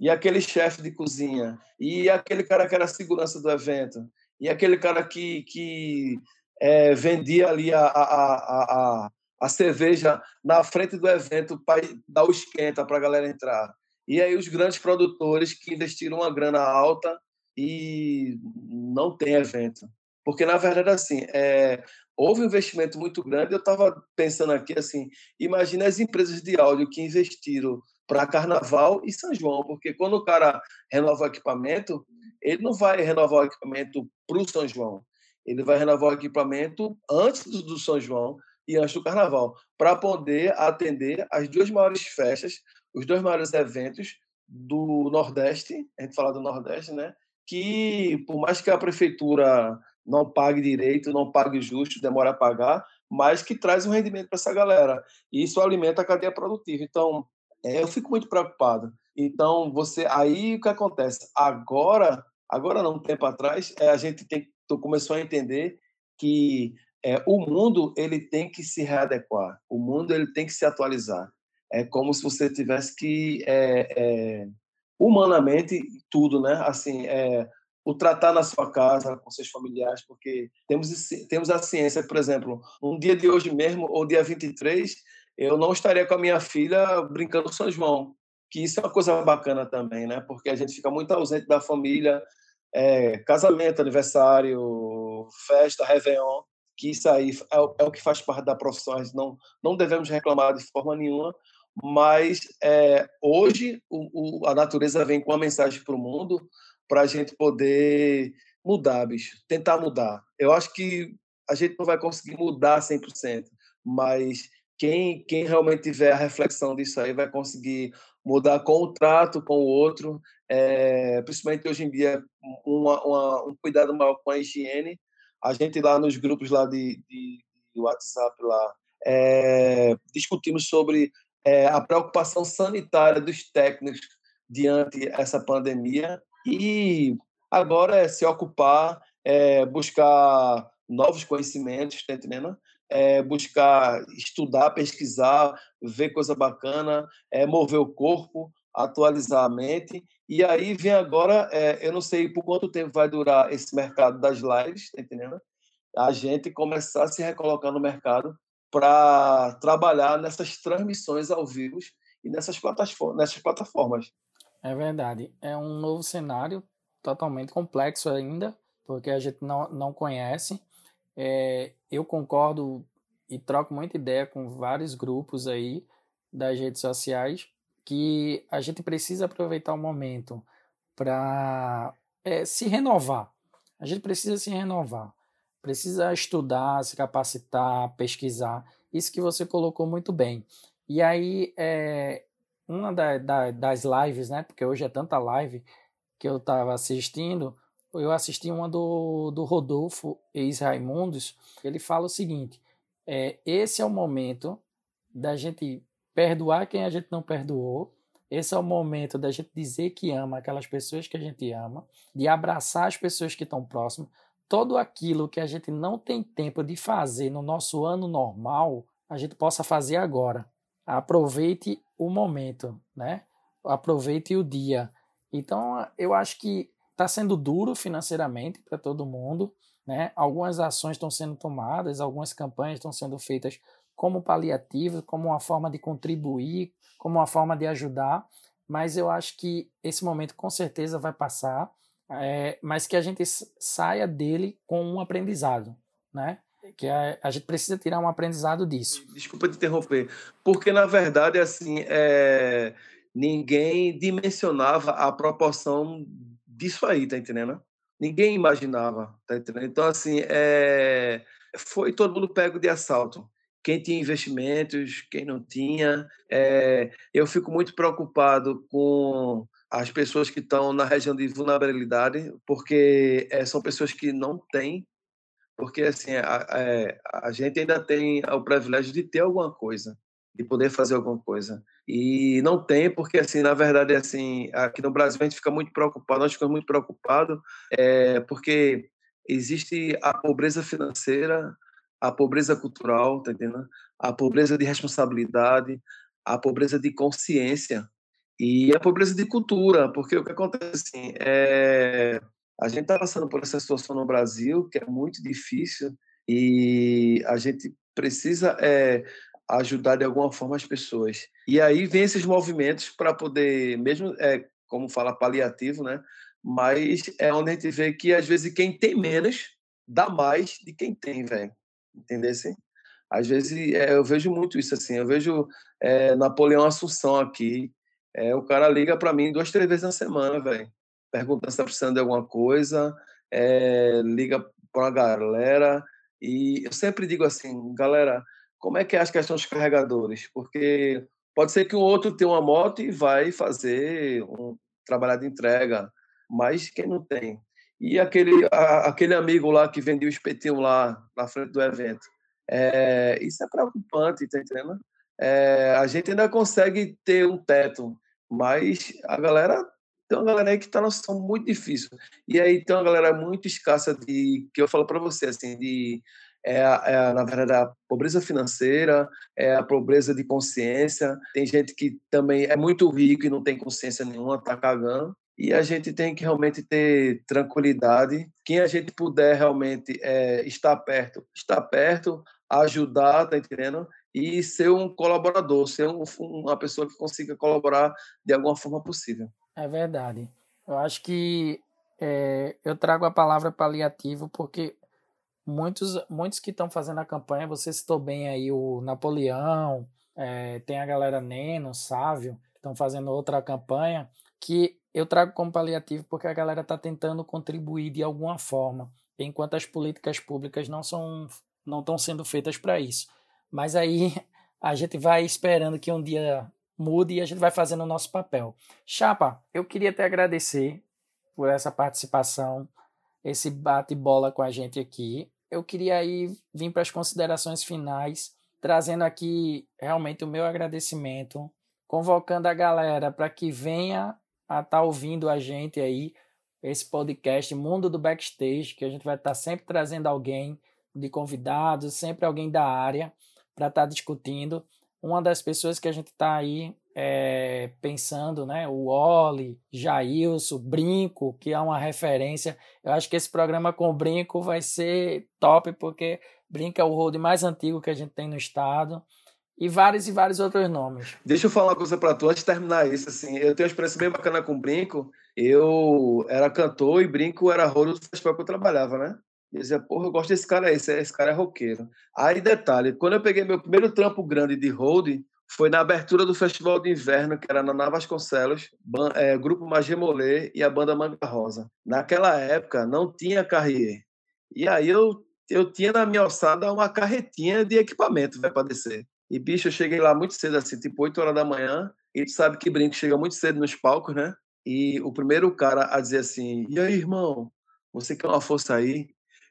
e aquele chefe de cozinha, e aquele cara que era segurança do evento, e aquele cara que, que é, vendia ali a, a, a, a, cerveja na frente do evento para dar o esquenta para a galera entrar. E aí os grandes produtores que investiram uma grana alta e não tem evento. Porque, na verdade, assim, é, houve um investimento muito grande. Eu estava pensando aqui, assim, imagina as empresas de áudio que investiram para Carnaval e São João, porque quando o cara renova o equipamento, ele não vai renovar o equipamento para o São João. Ele vai renovar o equipamento antes do, São João e antes do Carnaval, para poder atender as duas maiores festas, os dois maiores eventos do Nordeste, a gente fala do Nordeste, né? Que, por mais que a prefeitura não pague direito, não pague justo, demora a pagar, mas que traz um rendimento para essa galera. E isso alimenta a cadeia produtiva. Então, é, eu fico muito preocupado. Então, você aí o que acontece? Agora, agora não, um tempo atrás, é, a gente tem, começou a entender que é, o mundo ele tem que se readequar, o mundo ele tem que se atualizar. É como se você tivesse que é, é, humanamente tudo, né? Assim, é, o tratar na sua casa com seus familiares, porque temos temos a ciência, por exemplo, um dia de hoje mesmo ou dia 23, eu não estaria com a minha filha brincando São João, que isso é uma coisa bacana também, né? Porque a gente fica muito ausente da família, é, casamento, aniversário, festa, réveillon, que isso aí é, o, é o que faz parte da profissão, não, não devemos reclamar de forma nenhuma, mas é, hoje o, o, a natureza vem com uma mensagem para o mundo para a gente poder mudar, bicho, tentar mudar. Eu acho que a gente não vai conseguir mudar 100%, mas quem, quem realmente tiver a reflexão disso aí vai conseguir mudar com o trato com o outro, é, principalmente hoje em dia, uma, uma, um cuidado maior com a higiene. A gente lá nos grupos lá de, de, de WhatsApp lá, é, discutimos sobre é, a preocupação sanitária dos técnicos diante essa pandemia e agora é se ocupar, é buscar novos conhecimentos, tá entendendo? É buscar estudar, pesquisar, ver coisa bacana, é mover o corpo, atualizar a mente. E aí vem agora, é, eu não sei por quanto tempo vai durar esse mercado das lives, tá entendendo? A gente começar a se recolocar no mercado para trabalhar nessas transmissões ao vivo e nessas plataformas, nessas plataformas. É verdade. É um novo cenário totalmente complexo ainda, porque a gente não, não conhece. É, eu concordo e troco muita ideia com vários grupos aí das redes sociais que a gente precisa aproveitar o momento para é, se renovar. A gente precisa se renovar. Precisa estudar, se capacitar, pesquisar. Isso que você colocou muito bem. E aí, é, uma da, da, das lives, né? Porque hoje é tanta live que eu estava assistindo. Eu assisti uma do, do Rodolfo, ex-Raimundos. Ele fala o seguinte: é, esse é o momento da gente perdoar quem a gente não perdoou. Esse é o momento da gente dizer que ama aquelas pessoas que a gente ama, de abraçar as pessoas que estão próximas, todo aquilo que a gente não tem tempo de fazer no nosso ano normal, a gente possa fazer agora. Aproveite o momento, né? Aproveite o dia. Então, eu acho que está sendo duro financeiramente para todo mundo, né? Algumas ações estão sendo tomadas, algumas campanhas estão sendo feitas como paliativo, como uma forma de contribuir, como uma forma de ajudar, mas eu acho que esse momento com certeza vai passar é, mas que a gente saia dele com um aprendizado, né? Que a, a gente precisa tirar um aprendizado disso. Desculpa te interromper, porque na verdade assim é, ninguém dimensionava a proporção disso aí, tá entendendo? Ninguém imaginava, tá entendendo? Então assim é, foi todo mundo pego de assalto quem tinha investimentos, quem não tinha. É, eu fico muito preocupado com as pessoas que estão na região de vulnerabilidade, porque é, são pessoas que não têm, porque assim a, a, é, a, gente ainda tem o privilégio de ter alguma coisa, de poder fazer alguma coisa e não tem porque assim na verdade assim aqui no Brasil a gente fica muito preocupado, nós ficamos muito preocupados é, porque existe a pobreza financeira, a pobreza cultural, tá entendendo? A pobreza de responsabilidade, a pobreza de consciência e a pobreza de cultura, porque o que acontece assim, é, a gente está passando por essa situação no Brasil que é muito difícil e a gente precisa é, ajudar de alguma forma as pessoas. E aí vem esses movimentos para poder, mesmo é, como fala paliativo, né? Mas é onde a gente vê que às vezes quem tem menos dá mais de quem tem, velho. Entendeu? Assim? Às vezes é, eu vejo muito isso assim. Eu vejo é, Napoleão Assunção aqui, é, o cara liga para mim duas, três vezes na semana, velho. Perguntando se tá precisando de alguma coisa, é, liga para a galera. E eu sempre digo assim, galera, como é que é as questões dos carregadores? Porque pode ser que o outro tenha uma moto e vai fazer um trabalho de entrega, mas quem não tem? E aquele, a, aquele amigo lá que vendia o espetinho lá na frente do evento. É, isso é preocupante, tá entendendo? é, a gente ainda consegue ter um teto, mas a galera tem uma galera aí que está numa situação muito difícil. E aí tem uma galera muito escassa de que eu falo para você assim de é, é, na verdade a pobreza financeira, é a pobreza de consciência. Tem gente que também é muito rico e não tem consciência nenhuma, tá cagando. E a gente tem que realmente ter tranquilidade. Quem a gente puder realmente é, estar perto, estar perto, ajudar, tá entendendo? e ser um colaborador, ser um, uma pessoa que consiga colaborar de alguma forma possível. É verdade. Eu acho que é, eu trago a palavra paliativo porque muitos, muitos que estão fazendo a campanha, você citou bem aí o Napoleão, é, tem a galera Neno, Sávio, estão fazendo outra campanha, que eu trago como paliativo porque a galera está tentando contribuir de alguma forma, enquanto as políticas públicas não são não estão sendo feitas para isso. Mas aí a gente vai esperando que um dia mude e a gente vai fazendo o nosso papel. Chapa, eu queria te agradecer por essa participação, esse bate-bola com a gente aqui. Eu queria aí vir para as considerações finais, trazendo aqui realmente o meu agradecimento, convocando a galera para que venha a estar tá ouvindo a gente aí, esse podcast Mundo do Backstage, que a gente vai estar tá sempre trazendo alguém de convidados, sempre alguém da área para estar tá discutindo. Uma das pessoas que a gente está aí é, pensando, né? O Oli, Jailson, Brinco, que é uma referência. Eu acho que esse programa com o Brinco vai ser top, porque Brinco é o road mais antigo que a gente tem no estado e vários e vários outros nomes. Deixa eu falar uma coisa para tu antes de terminar isso. Assim, eu tenho uma experiência bem bacana com Brinco. Eu era cantor e Brinco era rolo do festival que eu trabalhava, né? Eu dizia, porra, eu gosto desse cara aí, esse, esse cara é roqueiro. Aí, detalhe, quando eu peguei meu primeiro trampo grande de road, foi na abertura do Festival de Inverno, que era na Navas Vasconcelos, é, Grupo Magemolê e a banda Manga Rosa. Naquela época, não tinha Carrier. E aí eu, eu tinha na minha alçada uma carretinha de equipamento para descer. E, bicho, eu cheguei lá muito cedo, assim, tipo 8 horas da manhã, e tu sabe que Brinco chega muito cedo nos palcos, né? E o primeiro cara a dizer assim, e aí, irmão, você quer uma força aí?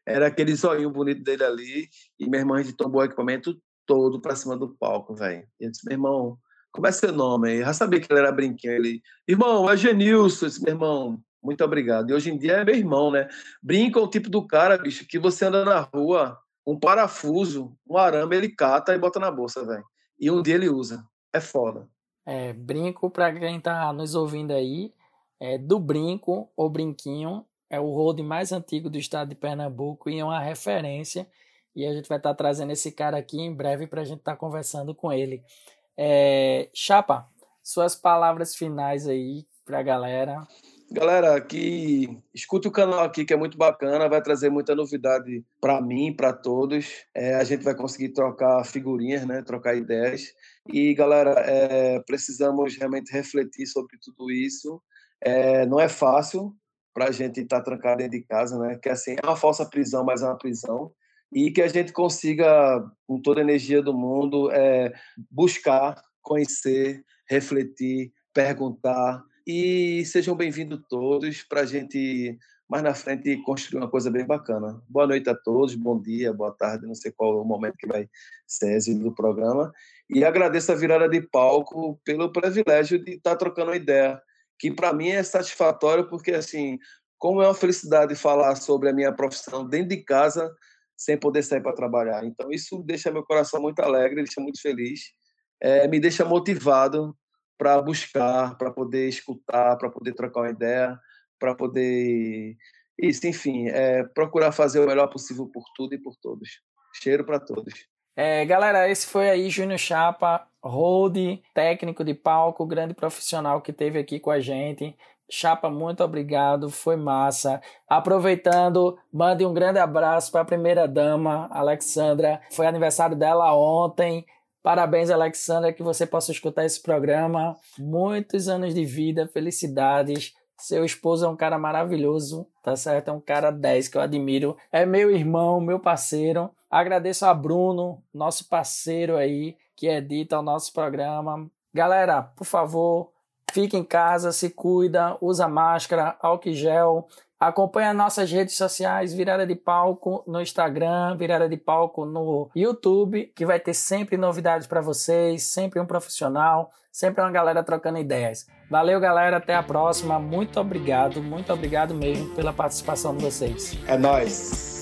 Era aquele zoinho bonito dele ali, e meu irmão, a gente tombou o equipamento todo pra cima do palco, velho. E eu disse, meu irmão, como é seu nome? Eu já sabia que ele era brinquinho. Ele, irmão, é Genilson. Eu disse, meu irmão, muito obrigado. E hoje em dia é meu irmão, né? Brinco é o tipo do cara, bicho, que você anda na rua, um parafuso, um arame, ele cata e bota na bolsa, velho. E um dia ele usa. É foda. É, brinco, pra quem tá nos ouvindo aí, é do brinco ou brinquinho, é o road mais antigo do estado de Pernambuco e é uma referência e a gente vai estar tá trazendo esse cara aqui em breve para a gente estar tá conversando com ele. É, Chapa, suas palavras finais aí para a galera. Galera, que escute o canal aqui, que é muito bacana, vai trazer muita novidade para mim, para todos. É, a gente vai conseguir trocar figurinhas, né? trocar ideias. E, galera, é, precisamos realmente refletir sobre tudo isso. É, não é fácil para a gente estar tá trancado dentro de casa, né? Que assim, é uma falsa prisão, mas é uma prisão e que a gente consiga, com toda a energia do mundo, é, buscar, conhecer, refletir, perguntar. E sejam bem-vindos todos para a gente, mais na frente, construir uma coisa bem bacana. Boa noite a todos, bom dia, boa tarde, não sei qual é o momento que vai ser exibido do programa. E agradeço a virada de palco pelo privilégio de estar trocando uma ideia, que para mim é satisfatório, porque, assim, como é uma felicidade falar sobre a minha profissão dentro de casa, sem poder sair para trabalhar. Então, isso deixa meu coração muito alegre, deixa muito feliz, é, me deixa motivado para buscar, para poder escutar, para poder trocar uma ideia, para poder. Isso, enfim, é, procurar fazer o melhor possível por tudo e por todos. Cheiro para todos. É, galera, esse foi aí Júnior Chapa, Road, técnico de palco, grande profissional que teve aqui com a gente. Chapa, muito obrigado, foi massa. Aproveitando, mande um grande abraço para a primeira dama, Alexandra. Foi aniversário dela ontem. Parabéns, Alexandra, que você possa escutar esse programa. Muitos anos de vida, felicidades. Seu esposo é um cara maravilhoso, tá certo? É um cara 10 que eu admiro. É meu irmão, meu parceiro. Agradeço a Bruno, nosso parceiro aí, que edita o nosso programa. Galera, por favor, Fica em casa, se cuida, usa máscara, álcool gel. Acompanha nossas redes sociais, Virada de Palco no Instagram, Virada de Palco no YouTube, que vai ter sempre novidades para vocês, sempre um profissional, sempre uma galera trocando ideias. Valeu, galera, até a próxima. Muito obrigado, muito obrigado mesmo pela participação de vocês. É nós.